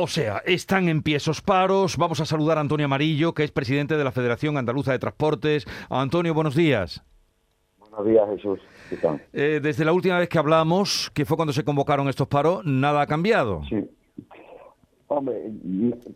O sea, están en pie esos paros. Vamos a saludar a Antonio Amarillo, que es presidente de la Federación Andaluza de Transportes. Antonio, buenos días. Buenos días, Jesús. Eh, desde la última vez que hablamos, que fue cuando se convocaron estos paros, nada ha cambiado. Sí. Hombre,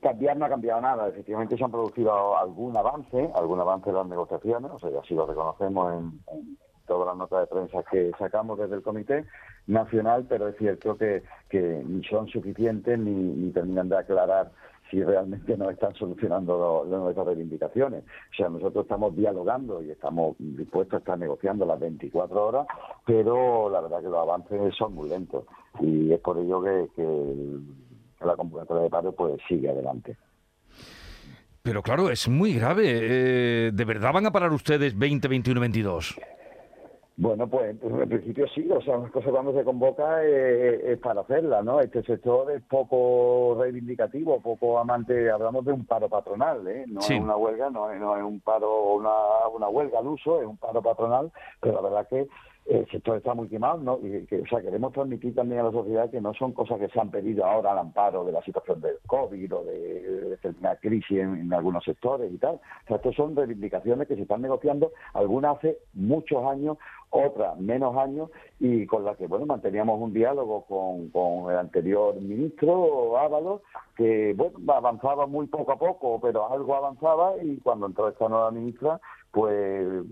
cambiar no ha cambiado nada. Efectivamente se han producido algún avance, algún avance en las negociaciones, o sea, así lo reconocemos en, todas las notas de prensa que sacamos desde el Comité Nacional, pero es cierto que, que ni son suficientes ni, terminan de aclarar si realmente no están solucionando nuestras reivindicaciones. O sea, nosotros estamos dialogando y estamos dispuestos a estar negociando las 24 horas, pero la verdad que los avances son muy lentos y es por ello que, que la convocatoria de paro pues sigue adelante. Pero claro, es muy grave. Eh, ¿De verdad van a parar ustedes 20, 21, 22? Bueno, pues en principio sí, o sea, las cosas cuando se convoca es, para hacerla, ¿no? Este sector es poco reivindicativo, poco amante, hablamos de un paro patronal, ¿eh? No es una huelga, no es, no es un paro, una, una huelga al uso, es un paro patronal, pero la verdad que el sector está muy quemado, ¿no? Y que, o sea, queremos transmitir también a la sociedad que no son cosas que se han pedido ahora al amparo de la situación del COVID o de, de crisis en, algunos sectores y tal. O sea, estas son reivindicaciones que se están negociando, algunas hace muchos años, otras menos años, y con las que, bueno, manteníamos un diálogo con, con el anterior ministro, Ábalos, que, bueno, avanzaba muy poco a poco, pero algo avanzaba, y cuando entró esta nueva ministra, pues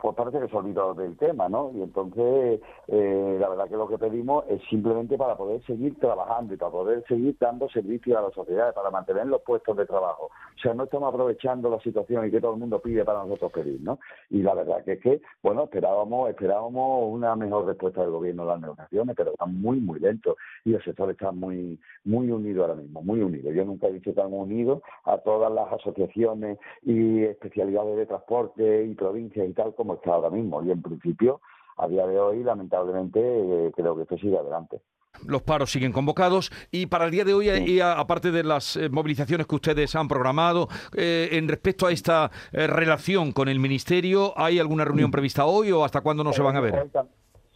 pues parece que se olvidó del tema, ¿no? Y entonces, eh, la verdad que lo que pedimos es simplemente para poder seguir trabajando y para poder seguir dando servicio a la sociedad, para mantener los puestos de trabajo. O sea, no estamos aprovechando la situación y que todo el mundo pide para nosotros pedir, ¿no? Y la verdad que es que, bueno, esperábamos, esperábamos una mejor respuesta del gobierno a las negociaciones, pero están muy, muy lentos y el sector está muy, muy unido ahora mismo, muy unido. Yo nunca he visto tan unido a todas las asociaciones y especialidades de transporte y provincias y tal como está ahora mismo. Y en principio, a día de hoy, lamentablemente, eh, creo que esto sigue adelante. Los paros siguen convocados y para el día de hoy, y aparte de las eh, movilizaciones que ustedes han programado, eh, en respecto a esta relación con el Ministerio, ¿hay alguna reunión prevista hoy o hasta cuándo no se van a ver?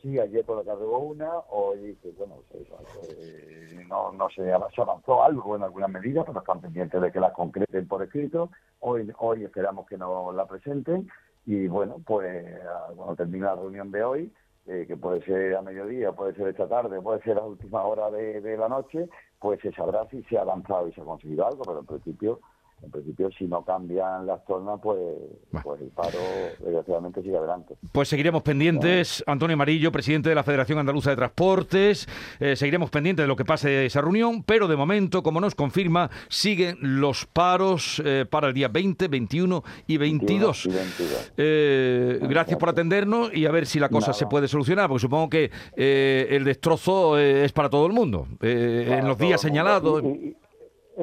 Sí, ayer por la tarde hubo una, hoy, bueno, no, no se, avanzó algo en alguna medida, pero están pendientes de que la concreten por escrito. Hoy, hoy esperamos que nos la presenten y bueno, pues cuando termine la reunión de hoy, eh, que puede ser a mediodía, puede ser esta tarde, puede ser a última hora de, de la noche, pues se sabrá si se ha avanzado y se ha conseguido algo, pero en principio en principio, si no cambian las tornas, pues, pues el paro, desgraciadamente, sigue adelante. Pues seguiremos pendientes. Antonio Amarillo, presidente de la Federación Andaluza de Transportes. Eh, seguiremos pendientes de lo que pase de esa reunión, pero de momento, como nos confirma, siguen los paros eh, para el día 20, 21 y 22. Eh, gracias por atendernos y a ver si la cosa se puede solucionar, porque supongo que el destrozo es para todo el mundo. en los días señalados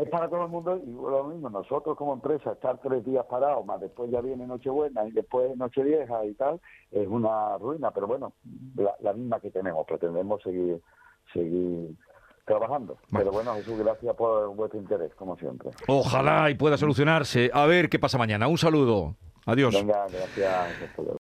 es para todo el mundo y lo mismo, nosotros como empresa estar tres días parados, más después ya viene Nochebuena y después Nochevieja y tal, es una ruina, pero bueno, la, misma que tenemos, pretendemos seguir seguir trabajando. Pero bueno, Jesús, gracias por vuestro interés, como siempre. Ojalá y pueda solucionarse. A ver qué pasa mañana. Un saludo. Adiós. Venga, gracias.